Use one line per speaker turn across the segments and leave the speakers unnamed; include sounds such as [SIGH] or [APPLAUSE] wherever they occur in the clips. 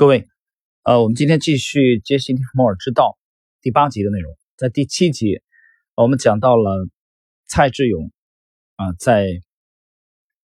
各位，呃，我们今天继续杰西蒂夫摩尔之道第八集的内容。在第七集，我们讲到了蔡志勇啊，在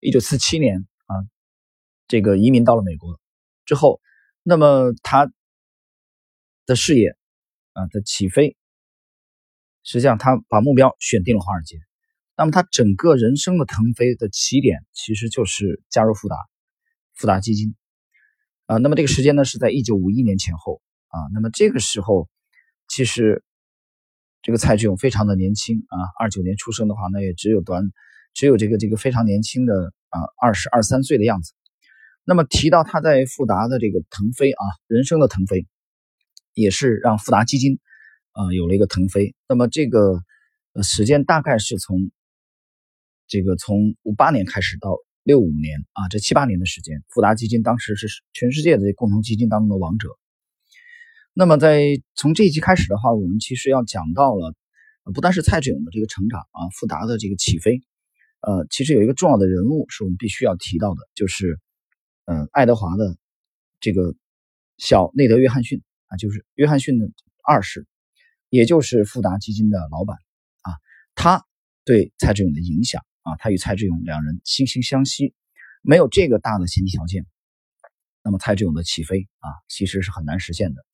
一九四七年啊，这个移民到了美国之后，那么他的事业啊的起飞，实际上他把目标选定了华尔街。那么他整个人生的腾飞的起点，其实就是加入富达，富达基金。啊，那么这个时间呢是在一九五一年前后啊。那么这个时候，其实这个蔡志勇非常的年轻啊，二九年出生的话，那也只有短，只有这个这个非常年轻的啊，二十二三岁的样子。那么提到他在富达的这个腾飞啊，人生的腾飞，也是让富达基金啊有了一个腾飞。那么这个时间大概是从这个从五八年开始到。六五年啊，这七八年的时间，富达基金当时是全世界的共同基金当中的王者。那么，在从这一期开始的话，我们其实要讲到了，不单是蔡志勇的这个成长啊，富达的这个起飞，呃，其实有一个重要的人物是我们必须要提到的，就是，嗯，爱德华的这个小内德约翰逊啊，就是约翰逊的二世，也就是富达基金的老板啊，他对蔡志勇的影响。啊，他与蔡志勇两人惺惺相惜，没有这个大的前提条件，那么蔡志勇的起飞啊，其实是很难实现的。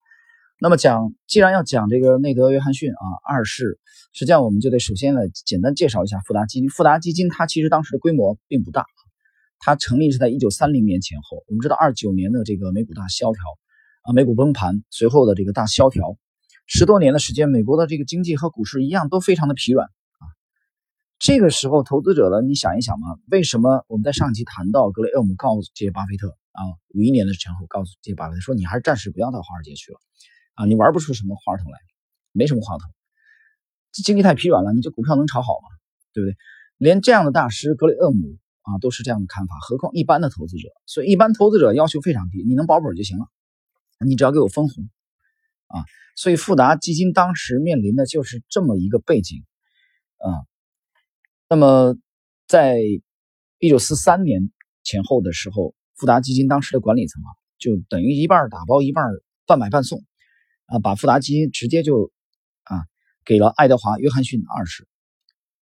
那么讲，既然要讲这个内德·约翰逊啊二世，实际上我们就得首先来简单介绍一下富达基金。富达基金它其实当时的规模并不大，它成立是在一九三零年前后。我们知道二九年的这个美股大萧条啊，美股崩盘，随后的这个大萧条，十多年的时间，美国的这个经济和股市一样都非常的疲软。这个时候，投资者呢，你想一想嘛，为什么我们在上期谈到格雷厄姆告诉这些巴菲特啊，五一年的前后告诉这些巴菲特说，你还是暂时不要到华尔街去了，啊，你玩不出什么花头来，没什么花头，经济太疲软了，你这股票能炒好吗？对不对？连这样的大师格雷厄姆啊都是这样的看法，何况一般的投资者？所以一般投资者要求非常低，你能保本就行了，你只要给我分红啊。所以富达基金当时面临的就是这么一个背景啊。那么，在一九四三年前后的时候，富达基金当时的管理层啊，就等于一半打包，一半半买半送，啊，把富达基金直接就啊给了爱德华·约翰逊二世。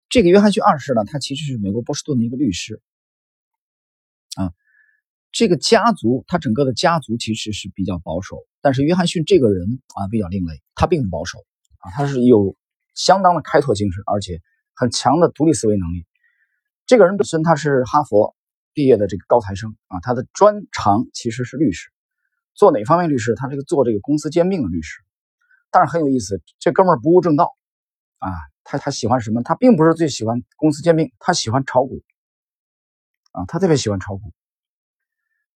这个约翰逊二世呢，他其实是美国波士顿的一个律师，啊，这个家族他整个的家族其实是比较保守，但是约翰逊这个人啊比较另类，他并不保守啊，他是有相当的开拓精神，而且。很强的独立思维能力。这个人本身他是哈佛毕业的这个高材生啊，他的专长其实是律师。做哪方面律师？他这个做这个公司兼并的律师。但是很有意思，这哥们儿不务正道啊。他他喜欢什么？他并不是最喜欢公司兼并，他喜欢炒股啊，他特别喜欢炒股。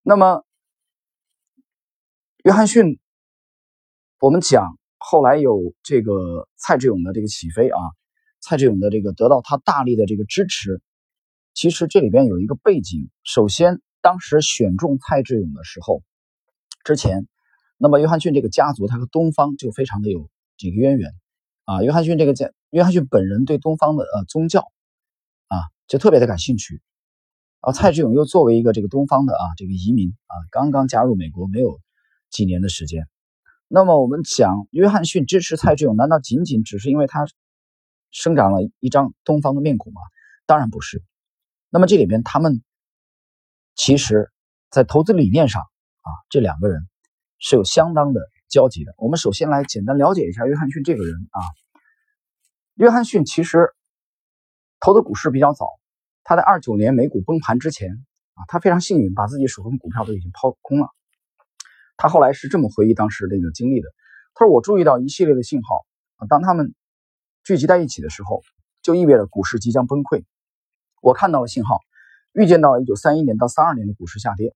那么，约翰逊，我们讲后来有这个蔡志勇的这个起飞啊。蔡志勇的这个得到他大力的这个支持，其实这里边有一个背景。首先，当时选中蔡志勇的时候，之前，那么约翰逊这个家族他和东方就非常的有这个渊源啊。约翰逊这个家，约翰逊本人对东方的呃宗教啊就特别的感兴趣。然后蔡志勇又作为一个这个东方的啊这个移民啊，刚刚加入美国没有几年的时间。那么我们讲约翰逊支持蔡志勇，难道仅仅只是因为他？生长了一张东方的面孔吗？当然不是。那么这里边他们其实，在投资理念上啊，这两个人是有相当的交集的。我们首先来简单了解一下约翰逊这个人啊。约翰逊其实投的股市比较早，他在二九年美股崩盘之前啊，他非常幸运，把自己手中股票都已经抛空了。他后来是这么回忆当时这个经历的：他说，我注意到一系列的信号啊，当他们。聚集在一起的时候，就意味着股市即将崩溃。我看到了信号，预见到了1931年到32年的股市下跌。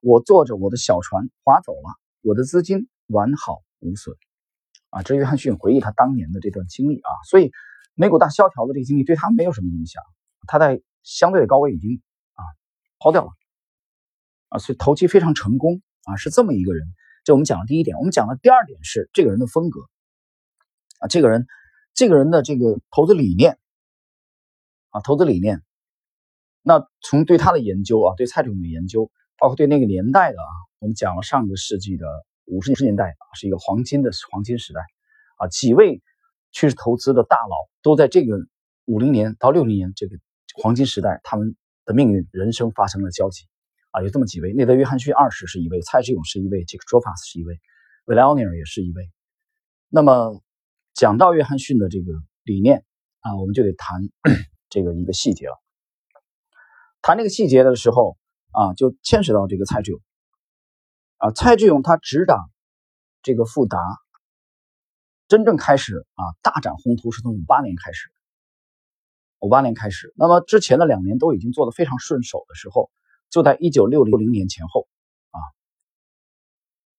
我坐着我的小船划走了，我的资金完好无损。啊，这约翰逊回忆他当年的这段经历啊，所以美股大萧条的这个经历对他没有什么影响，他在相对的高位已经啊抛掉了啊，所以投机非常成功啊，是这么一个人。这我们讲的第一点，我们讲的第二点是这个人的风格啊，这个人。这个人的这个投资理念啊，投资理念，那从对他的研究啊，对蔡志勇的研究，包括对那个年代的啊我们讲了上个世纪的五十年代啊，是一个黄金的黄金时代。啊，几位趋势投资的大佬都在这个五零年到六零年这个黄金时代，他们的命运人生发生了交集。啊，有这么几位：内德·约翰逊二世是一位，蔡志勇是一位，杰克·卓法斯是一位，维莱奥尼尔也是一位。那么讲到约翰逊的这个理念啊，我们就得谈 [CLEARS THROAT] 这个一个细节了。谈这个细节的时候啊，就牵扯到这个蔡志勇啊。蔡志勇他执掌这个富达，真正开始啊大展宏图是从五八年开始。五八年开始，那么之前的两年都已经做得非常顺手的时候，就在一九六零年前后啊，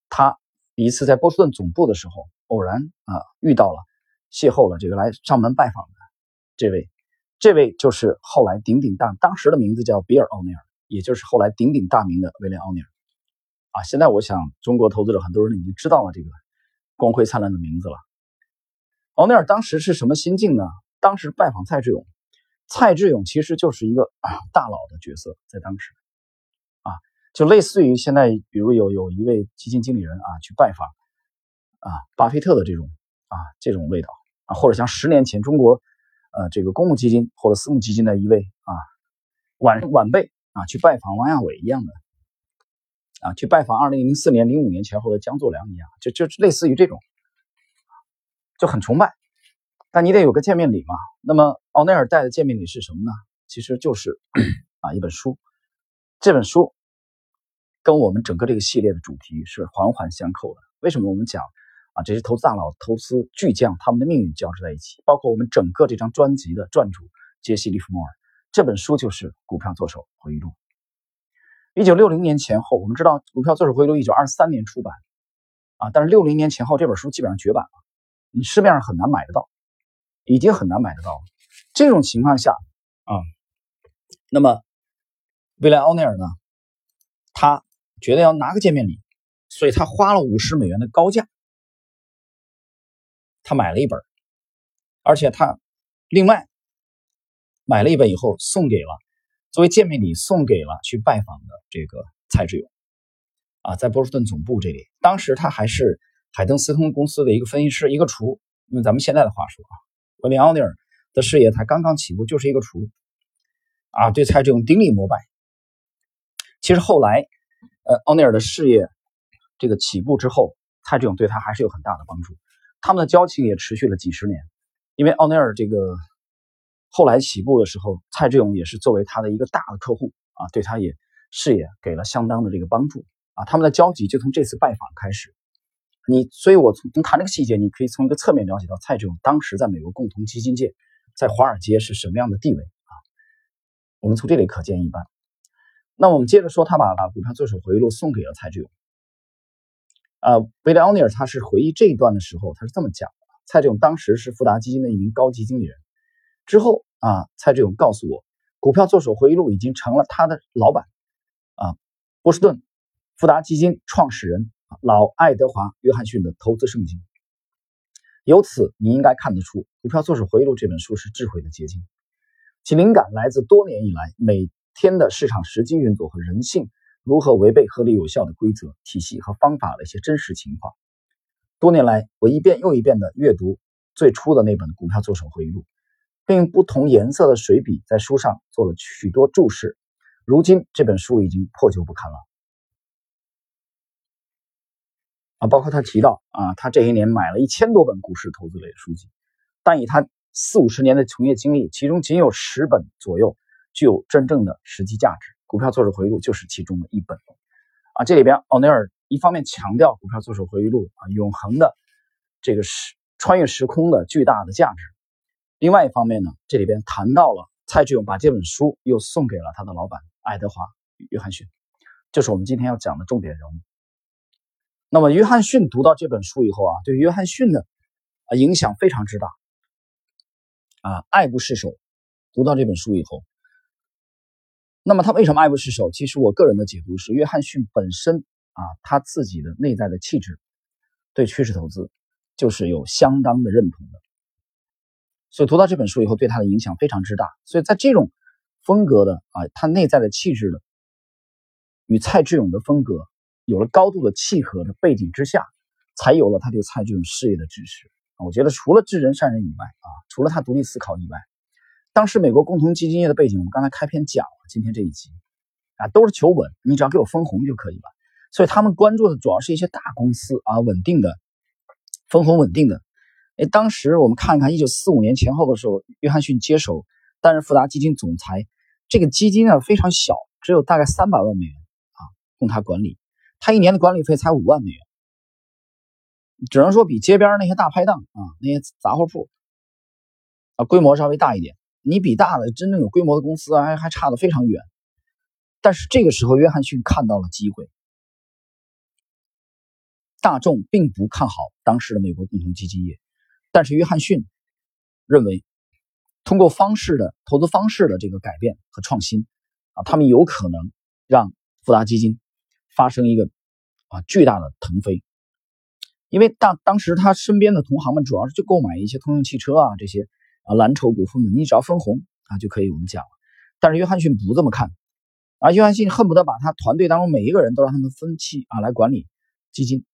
他一次在波士顿总部的时候，偶然啊遇到了，邂逅了这个来上门拜访的这位。这位就是后来鼎鼎大，当时的名字叫比尔·奥尼尔，也就是后来鼎鼎大名的威廉·奥尼尔。啊，现在我想中国投资者很多人已经知道了这个光辉灿烂的名字了。奥尼尔当时是什么心境呢？当时拜访蔡志勇，蔡志勇其实就是一个大佬的角色，在当时，啊，就类似于现在，比如有有一位基金经理人啊去拜访啊巴菲特的这种啊这种味道啊，或者像十年前中国。呃，这个公募基金或者私募基金的一位啊晚晚辈啊，去拜访王亚伟一样的啊，去拜访二零零四年、零五年前后的江作良一样，就就类似于这种，就很崇拜。但你得有个见面礼嘛。那么奥内尔带的见面礼是什么呢？其实就是啊一本书。这本书跟我们整个这个系列的主题是环环相扣的。为什么我们讲？啊，这些投资大佬、投资巨匠，他们的命运交织在一起。包括我们整个这张专辑的撰主杰西·利弗莫尔，这本书就是《股票作手回忆录》。一九六零年前后，我们知道《股票作手回忆录》一九二三年出版，啊，但是六零年前后这本书基本上绝版了，你市面上很难买得到，已经很难买得到了。这种情况下，啊，那么未来奥尼尔呢，他觉得要拿个见面礼，所以他花了五十美元的高价。他买了一本，而且他另外买了一本以后送给了作为见面礼送给了去拜访的这个蔡志勇啊，在波士顿总部这里，当时他还是海登斯通公司的一个分析师，一个厨。用咱们现在的话说啊，威廉奥尼尔的事业才刚刚起步，就是一个厨啊，对蔡志勇顶礼膜拜。其实后来，呃，奥尼尔的事业这个起步之后，蔡志勇对他还是有很大的帮助。他们的交情也持续了几十年，因为奥尼尔这个后来起步的时候，蔡志勇也是作为他的一个大的客户啊，对他也事业给了相当的这个帮助啊。他们的交集就从这次拜访开始。你，所以我从从谈这个细节，你可以从一个侧面了解到蔡志勇当时在美国共同基金界，在华尔街是什么样的地位啊。我们从这里可见一斑。那我们接着说，他把把股票作手回忆录送给了蔡志勇。啊，威廉奥尼尔他是回忆这一段的时候，他是这么讲的：蔡志勇当时是富达基金的一名高级经理人。之后啊，蔡志勇告诉我，股票作手回忆录已经成了他的老板啊，波士顿富达基金创始人老爱德华约翰逊的投资圣经。由此你应该看得出，股票作手回忆录这本书是智慧的结晶，其灵感来自多年以来每天的市场实际运作和人性。如何违背合理有效的规则体系和方法的一些真实情况。多年来，我一遍又一遍地阅读最初的那本《股票作手回忆录》，并用不同颜色的水笔在书上做了许多注释。如今，这本书已经破旧不堪了。啊，包括他提到啊，他这一年买了一千多本股市投资类书籍，但以他四五十年的从业经历，其中仅有十本左右具有真正的实际价值。股票作手回忆录就是其中的一本，啊，这里边奥尼尔一方面强调股票作手回忆录啊永恒的这个时穿越时空的巨大的价值，另外一方面呢，这里边谈到了蔡志勇把这本书又送给了他的老板爱德华约翰逊，这是我们今天要讲的重点人物。那么约翰逊读到这本书以后啊，对约翰逊的啊影响非常之大，啊爱不释手。读到这本书以后。那么他为什么爱不释手？其实我个人的解读是，约翰逊本身啊，他自己的内在的气质，对趋势投资就是有相当的认同的。所以读到这本书以后，对他的影响非常之大。所以在这种风格的啊，他内在的气质的与蔡志勇的风格有了高度的契合的背景之下，才有了他对蔡志勇事业的支持。我觉得除了知人善任以外啊，除了他独立思考以外，当时美国共同基金业的背景，我们刚才开篇讲了，今天这一集啊都是求稳，你只要给我分红就可以了。所以他们关注的主要是一些大公司啊，稳定的分红稳定的。哎，当时我们看一看，一九四五年前后的时候，约翰逊接手担任富达基金总裁，这个基金呢非常小，只有大概三百万美元啊供他管理，他一年的管理费才五万美元。只能说比街边那些大排档啊，那些杂货铺啊，规模稍微大一点。你比大的真正有规模的公司还还差得非常远。但是这个时候，约翰逊看到了机会。大众并不看好当时的美国共同基金业，但是约翰逊认为，通过方式的投资方式的这个改变和创新啊，他们有可能让富达基金发生一个啊巨大的腾飞。因为当当时他身边的同行们主要是去购买一些通用汽车啊这些啊蓝筹股份的，你只要分红啊就可以我们讲了。但是约翰逊不这么看，啊，约翰逊恨不得把他团队当中每一个人都让他们分期啊来管理基金，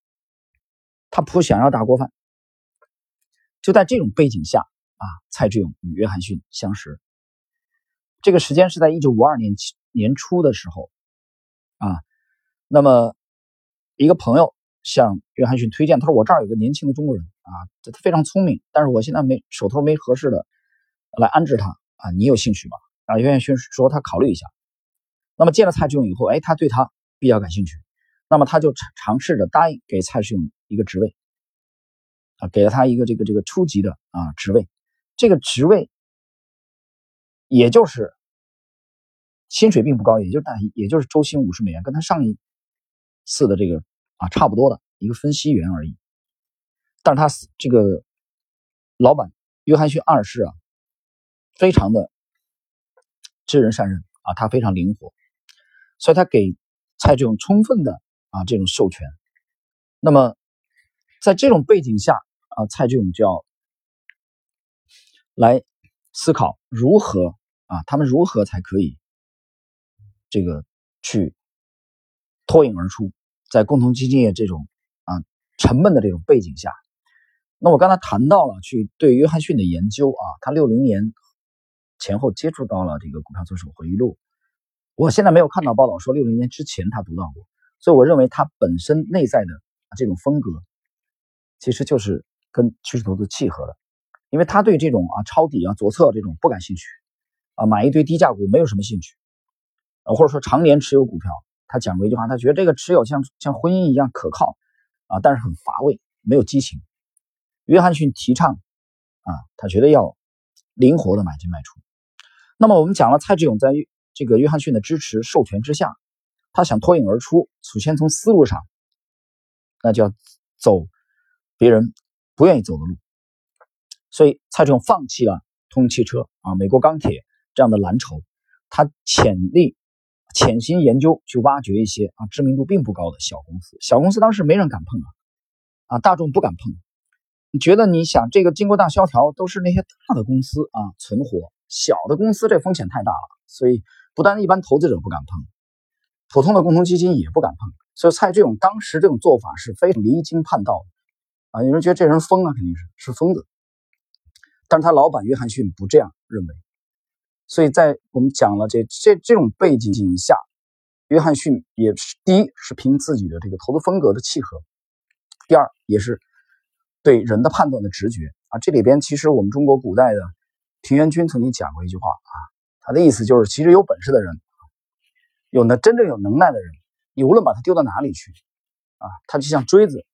他不想要大锅饭。就在这种背景下啊，蔡志勇与约翰逊相识，这个时间是在一九五二年年初的时候啊，那么一个朋友。向约翰逊推荐，他说：“我这儿有个年轻的中国人啊，这他非常聪明，但是我现在没手头没合适的来安置他啊，你有兴趣吗？”啊，约翰逊说他考虑一下。那么见了蔡志勇以后，哎，他对他比较感兴趣，那么他就尝尝试着答应给蔡志勇一个职位啊，给了他一个这个这个初级的啊职位，这个职位也就是薪水并不高，也就大也就是周薪五十美元，跟他上一次的这个。啊，差不多的一个分析员而已，但是他这个老板约翰逊二世啊，非常的知人善任啊，他非常灵活，所以他给蔡志勇充分的啊这种授权。那么在这种背景下啊，蔡志勇就要来思考如何啊，他们如何才可以这个去脱颖而出。在共同基金业这种啊沉闷的这种背景下，那我刚才谈到了去对约翰逊的研究啊，他六零年前后接触到了这个股票作手回忆录，我现在没有看到报道说六零年之前他读到过，所以我认为他本身内在的这种风格其实就是跟趋势投资契合的，因为他对这种啊抄底啊左侧这种不感兴趣啊，买一堆低价股没有什么兴趣啊，或者说常年持有股票。他讲过一句话，他觉得这个持有像像婚姻一样可靠啊，但是很乏味，没有激情。约翰逊提倡啊，他觉得要灵活的买进卖出。那么我们讲了，蔡志勇在这个约翰逊的支持授权之下，他想脱颖而出，首先从思路上，那就要走别人不愿意走的路。所以蔡志勇放弃了通用汽车啊、美国钢铁这样的蓝筹，他潜力。潜心研究去挖掘一些啊知名度并不高的小公司，小公司当时没人敢碰啊，啊大众不敢碰。你觉得你想这个经过大萧条都是那些大的公司啊存活，小的公司这风险太大了，所以不但一般投资者不敢碰，普通的共同基金也不敢碰。所以蔡志勇当时这种做法是非常离经叛道的啊，有人觉得这人疯啊，肯定是是疯子。但是他老板约翰逊不这样认为。所以在我们讲了这这这种背景下，约翰逊也是第一是凭自己的这个投资风格的契合，第二也是对人的判断的直觉啊。这里边其实我们中国古代的平原君曾经讲过一句话啊，他的意思就是，其实有本事的人，有那真正有能耐的人，你无论把他丢到哪里去啊，他就像锥子，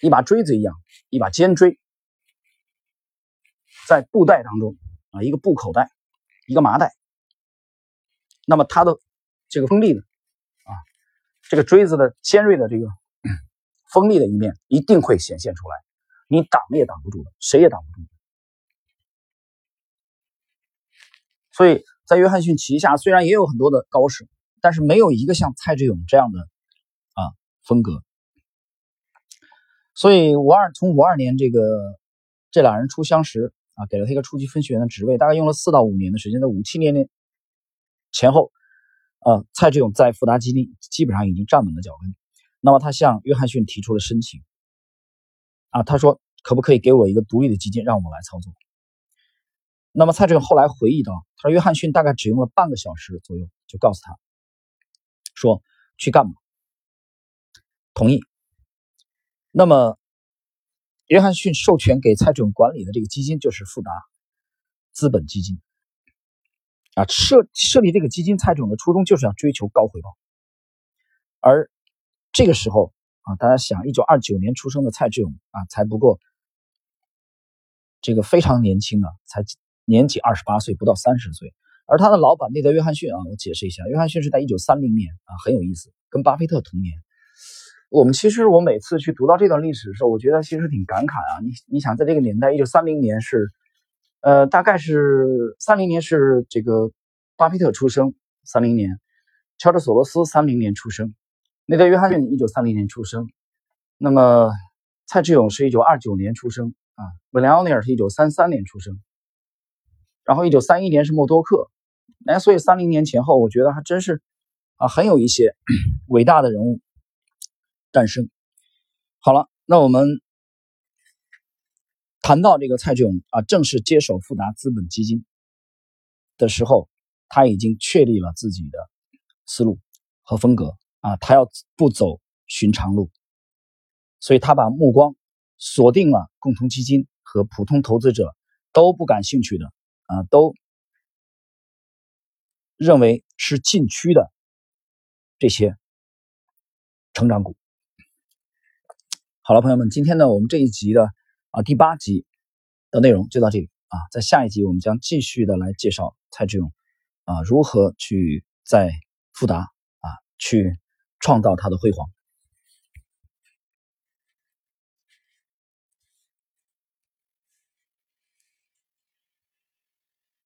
一把锥子一样，一把尖锥，在布袋当中。啊，一个布口袋，一个麻袋，那么他的这个锋利的啊，这个锥子的尖锐的这个锋利的一面一定会显现出来，你挡也挡不住的，谁也挡不住。所以在约翰逊旗下，虽然也有很多的高手，但是没有一个像蔡志勇这样的啊风格。所以五二从五二年这个这俩人初相识。啊，给了他一个初级分析员的职位，大概用了四到五年的时间，在五七年年前后，呃，蔡志勇在富达基金基本上已经站稳了脚跟。那么他向约翰逊提出了申请，啊，他说可不可以给我一个独立的基金让我来操作？那么蔡志勇后来回忆到，他说约翰逊大概只用了半个小时左右就告诉他，说去干嘛，同意。那么约翰逊授权给蔡志勇管理的这个基金就是富达资本基金。啊，设设立这个基金，蔡总的初衷就是要追求高回报。而这个时候啊，大家想，一九二九年出生的蔡志勇啊，才不过这个非常年轻啊，才年仅二十八岁，不到三十岁。而他的老板内德·约翰逊啊，我解释一下，约翰逊是在一九三零年啊，很有意思，跟巴菲特同年。我们其实我每次去读到这段历史的时候，我觉得其实挺感慨啊。你你想，在这个年代，一九三零年是。呃，大概是三零年是这个巴菲特出生，三零年，乔治索罗斯三零年出生，内德约翰逊一九三零年出生，那么蔡志勇是一九二九年出生啊，威廉奥尼尔是一九三三年出生，然后一九三一年是默多克，哎，所以三零年前后，我觉得还真是啊，很有一些 [COUGHS] 伟大的人物诞生。好了，那我们。谈到这个蔡志勇啊，正式接手富达资本基金的时候，他已经确立了自己的思路和风格啊，他要不走寻常路，所以他把目光锁定了共同基金和普通投资者都不感兴趣的啊，都认为是禁区的这些成长股。好了，朋友们，今天呢，我们这一集的。啊，第八集的内容就到这里啊，在下一集我们将继续的来介绍蔡志勇啊如何去在富达啊去创造它的辉煌。